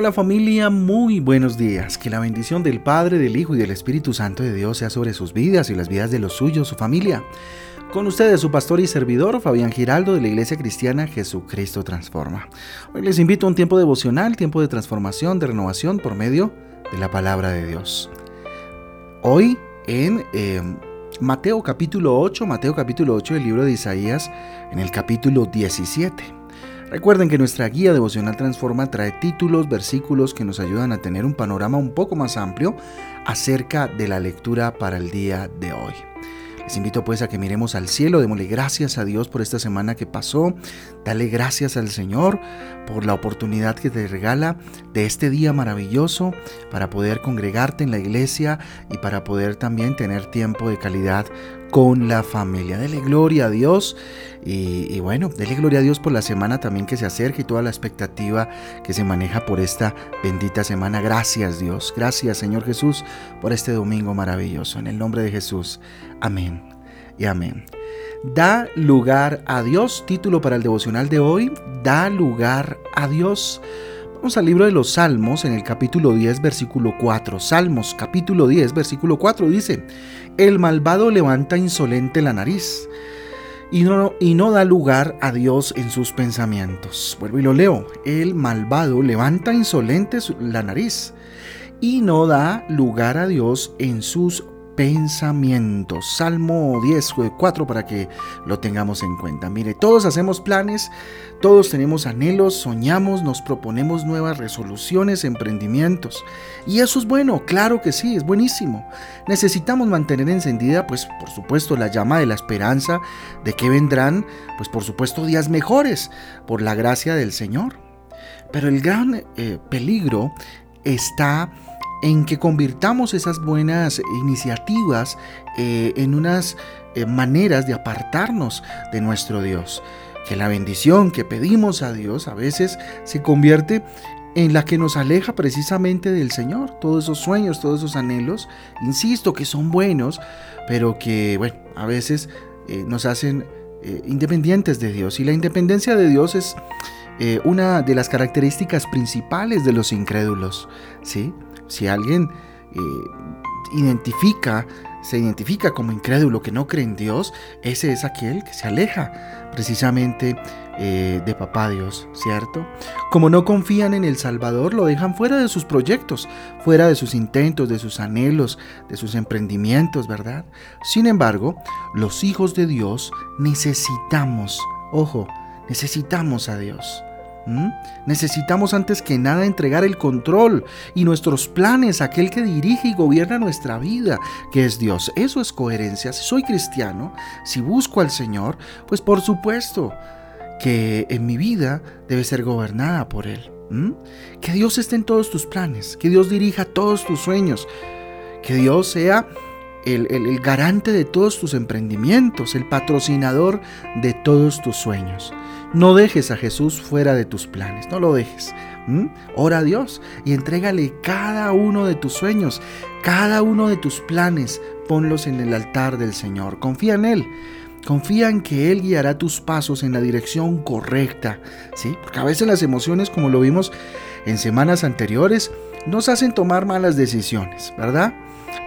Hola familia, muy buenos días. Que la bendición del Padre, del Hijo y del Espíritu Santo de Dios sea sobre sus vidas y las vidas de los suyos, su familia. Con ustedes su pastor y servidor Fabián Giraldo de la Iglesia Cristiana Jesucristo Transforma. Hoy les invito a un tiempo devocional, tiempo de transformación, de renovación por medio de la palabra de Dios. Hoy en eh, Mateo capítulo 8, Mateo capítulo 8 del libro de Isaías, en el capítulo 17. Recuerden que nuestra guía devocional Transforma trae títulos, versículos que nos ayudan a tener un panorama un poco más amplio acerca de la lectura para el día de hoy. Les invito pues a que miremos al cielo, démosle gracias a Dios por esta semana que pasó, dale gracias al Señor por la oportunidad que te regala de este día maravilloso para poder congregarte en la iglesia y para poder también tener tiempo de calidad con la familia. Dele gloria a Dios y, bueno, dele gloria a Dios por la semana también que se acerca y toda la expectativa que se maneja por esta bendita semana. Gracias Dios, gracias Señor Jesús por este domingo maravilloso. En el nombre de Jesús, amén y amén. Da lugar a Dios, título para el devocional de hoy, da lugar a Dios. Vamos al libro de los Salmos en el capítulo 10, versículo 4. Salmos, capítulo 10, versículo 4 dice, El malvado levanta insolente la nariz y no, y no da lugar a Dios en sus pensamientos. Vuelvo y lo leo. El malvado levanta insolente la nariz y no da lugar a Dios en sus pensamientos. Salmo 10, 4 para que lo tengamos en cuenta. Mire, todos hacemos planes, todos tenemos anhelos, soñamos, nos proponemos nuevas resoluciones, emprendimientos. Y eso es bueno, claro que sí, es buenísimo. Necesitamos mantener encendida, pues por supuesto, la llama de la esperanza de que vendrán, pues por supuesto, días mejores, por la gracia del Señor. Pero el gran eh, peligro está en que convirtamos esas buenas iniciativas eh, en unas eh, maneras de apartarnos de nuestro Dios. Que la bendición que pedimos a Dios a veces se convierte en la que nos aleja precisamente del Señor. Todos esos sueños, todos esos anhelos, insisto que son buenos, pero que, bueno, a veces eh, nos hacen independientes de Dios. Y la independencia de Dios es una de las características principales de los incrédulos, ¿sí? Si alguien eh, identifica, se identifica como incrédulo que no cree en Dios, ese es aquel que se aleja precisamente eh, de papá Dios, ¿cierto? Como no confían en el Salvador, lo dejan fuera de sus proyectos, fuera de sus intentos, de sus anhelos, de sus emprendimientos, ¿verdad? Sin embargo, los hijos de Dios necesitamos, ojo, necesitamos a Dios. Necesitamos antes que nada entregar el control y nuestros planes a aquel que dirige y gobierna nuestra vida, que es Dios. Eso es coherencia. Si soy cristiano, si busco al Señor, pues por supuesto que en mi vida debe ser gobernada por Él. Que Dios esté en todos tus planes, que Dios dirija todos tus sueños, que Dios sea el, garante de todos tus emprendimientos, el patrocinador de todos tus sueños. No dejes a Jesús fuera de tus planes, no lo dejes. Ora a Dios y entrégale cada uno de tus sueños, cada uno de tus planes, ponlos en el altar del Señor. Confía en Él. Confía en que Él guiará tus pasos en la dirección correcta, ¿sí? Porque a veces las emociones, como lo vimos en semanas anteriores, nos hacen tomar malas decisiones, ¿verdad?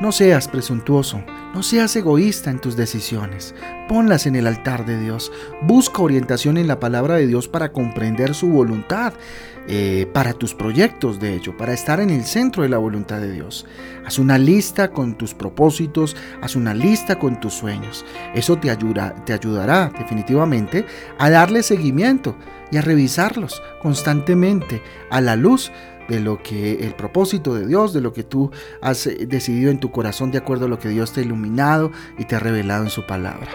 No seas presuntuoso, no seas egoísta en tus decisiones. Ponlas en el altar de Dios. Busca orientación en la palabra de Dios para comprender su voluntad, eh, para tus proyectos, de hecho, para estar en el centro de la voluntad de Dios. Haz una lista con tus propósitos, haz una lista con tus sueños. Eso te, ayuda, te ayudará definitivamente a darle seguimiento y a revisarlos constantemente a la luz de lo que el propósito de Dios, de lo que tú has eh, decidido en tu corazón de acuerdo a lo que Dios te ha iluminado y te ha revelado en su palabra.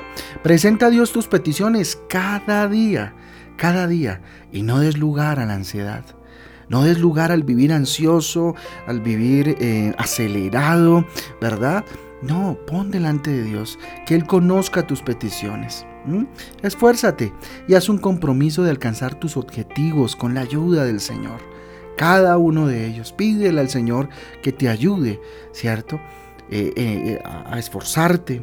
Presenta a Dios tus peticiones cada día, cada día, y no des lugar a la ansiedad. No des lugar al vivir ansioso, al vivir eh, acelerado, ¿verdad? No, pon delante de Dios, que Él conozca tus peticiones. Esfuérzate y haz un compromiso de alcanzar tus objetivos con la ayuda del Señor cada uno de ellos. Pídele al Señor que te ayude, ¿cierto? Eh, eh, a esforzarte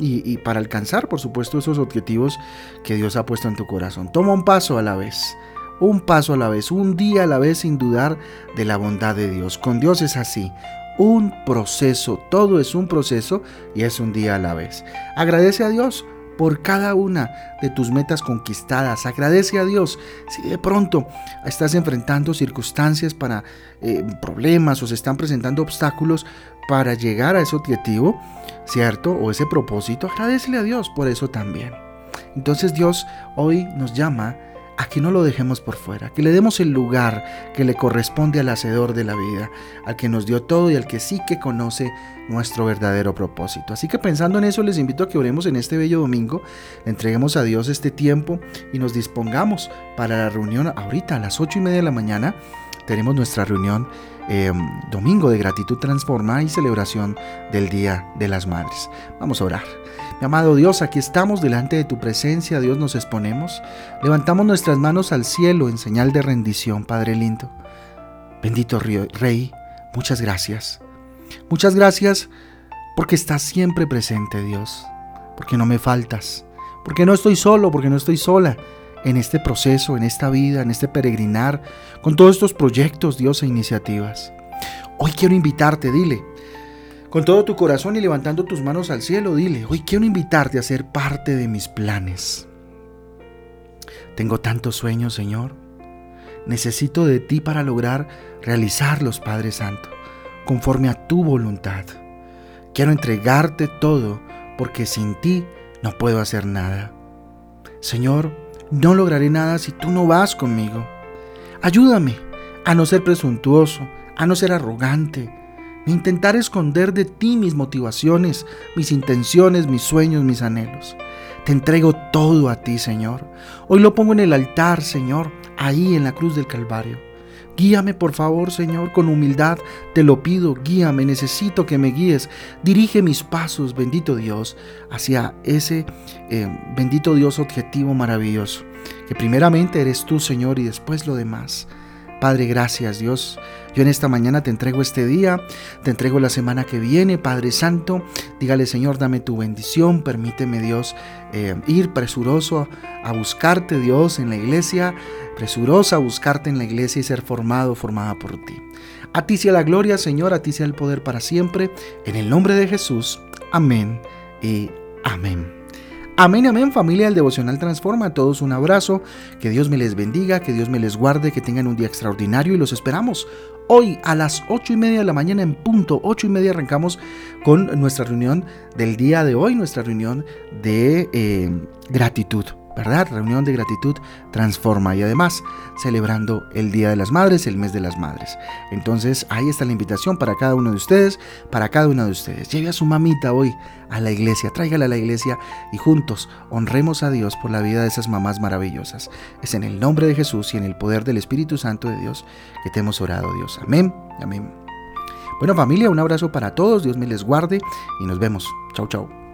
y, para alcanzar, por supuesto, esos objetivos que Dios ha puesto en tu corazón. Toma un paso a la vez, un paso a la vez, un día a la vez sin dudar de la bondad de Dios. Con Dios es así, un proceso, todo es un proceso y es un día a la vez. Agradece a Dios por cada una de tus metas conquistadas. Agradece a Dios si de pronto estás enfrentando circunstancias para eh, problemas o se están presentando obstáculos para llegar a ese objetivo, ¿cierto? O ese propósito. Agradecele a Dios por eso también. Entonces Dios hoy nos llama a que no lo dejemos por fuera, que le demos el lugar que le corresponde al hacedor de la vida, al que nos dio todo y al que sí que conoce nuestro verdadero propósito. Así que pensando en eso, les invito a que oremos en este bello domingo, le entreguemos a Dios este tiempo y nos dispongamos para la reunión ahorita a las ocho y media de la mañana. Tenemos nuestra reunión eh, domingo de gratitud transforma y celebración del Día de las Madres. Vamos a orar. Amado Dios, aquí estamos delante de tu presencia, Dios nos exponemos, levantamos nuestras manos al cielo en señal de rendición, Padre lindo. Bendito Rey, muchas gracias. Muchas gracias porque estás siempre presente, Dios, porque no me faltas, porque no estoy solo, porque no estoy sola en este proceso, en esta vida, en este peregrinar, con todos estos proyectos, Dios, e iniciativas. Hoy quiero invitarte, dile, con todo tu corazón y levantando tus manos al cielo, dile, hoy quiero invitarte a ser parte de mis planes. Tengo tantos sueños, Señor. Necesito de ti para lograr realizarlos, Padre Santo, conforme a tu voluntad. Quiero entregarte todo, porque sin ti no puedo hacer nada. Señor, no lograré nada si tú no vas conmigo. Ayúdame a no ser presuntuoso, a no ser arrogante, intentar esconder de ti mis motivaciones, mis intenciones, mis sueños, mis anhelos. Te entrego todo a ti, Señor. Hoy lo pongo en el altar, Señor, ahí en la cruz del Calvario. Guíame, por favor, Señor, con humildad te lo pido, guíame, necesito que me guíes. Dirige mis pasos, bendito Dios, hacia ese eh, bendito Dios objetivo maravilloso, que primeramente eres tú, Señor, y después lo demás. Padre, gracias Dios. Yo en esta mañana te entrego este día, te entrego la semana que viene, Padre Santo. Dígale, Señor, dame tu bendición, permíteme, Dios, eh, ir presuroso a buscarte, Dios, en la iglesia, presuroso a buscarte en la iglesia y ser formado, formada por ti. A ti sea la gloria, Señor, a ti sea el poder para siempre. En el nombre de Jesús. Amén y amén. Amén, amén, familia del Devocional Transforma. A todos un abrazo. Que Dios me les bendiga, que Dios me les guarde, que tengan un día extraordinario y los esperamos. Hoy a las ocho y media de la mañana en punto, ocho y media arrancamos con nuestra reunión del día de hoy, nuestra reunión de eh, gratitud. ¿Verdad? Reunión de gratitud transforma y además celebrando el Día de las Madres, el mes de las Madres. Entonces ahí está la invitación para cada uno de ustedes, para cada una de ustedes. Lleve a su mamita hoy a la iglesia, tráigala a la iglesia y juntos honremos a Dios por la vida de esas mamás maravillosas. Es en el nombre de Jesús y en el poder del Espíritu Santo de Dios que te hemos orado, Dios. Amén, amén. Bueno familia, un abrazo para todos, Dios me les guarde y nos vemos. Chau, chau.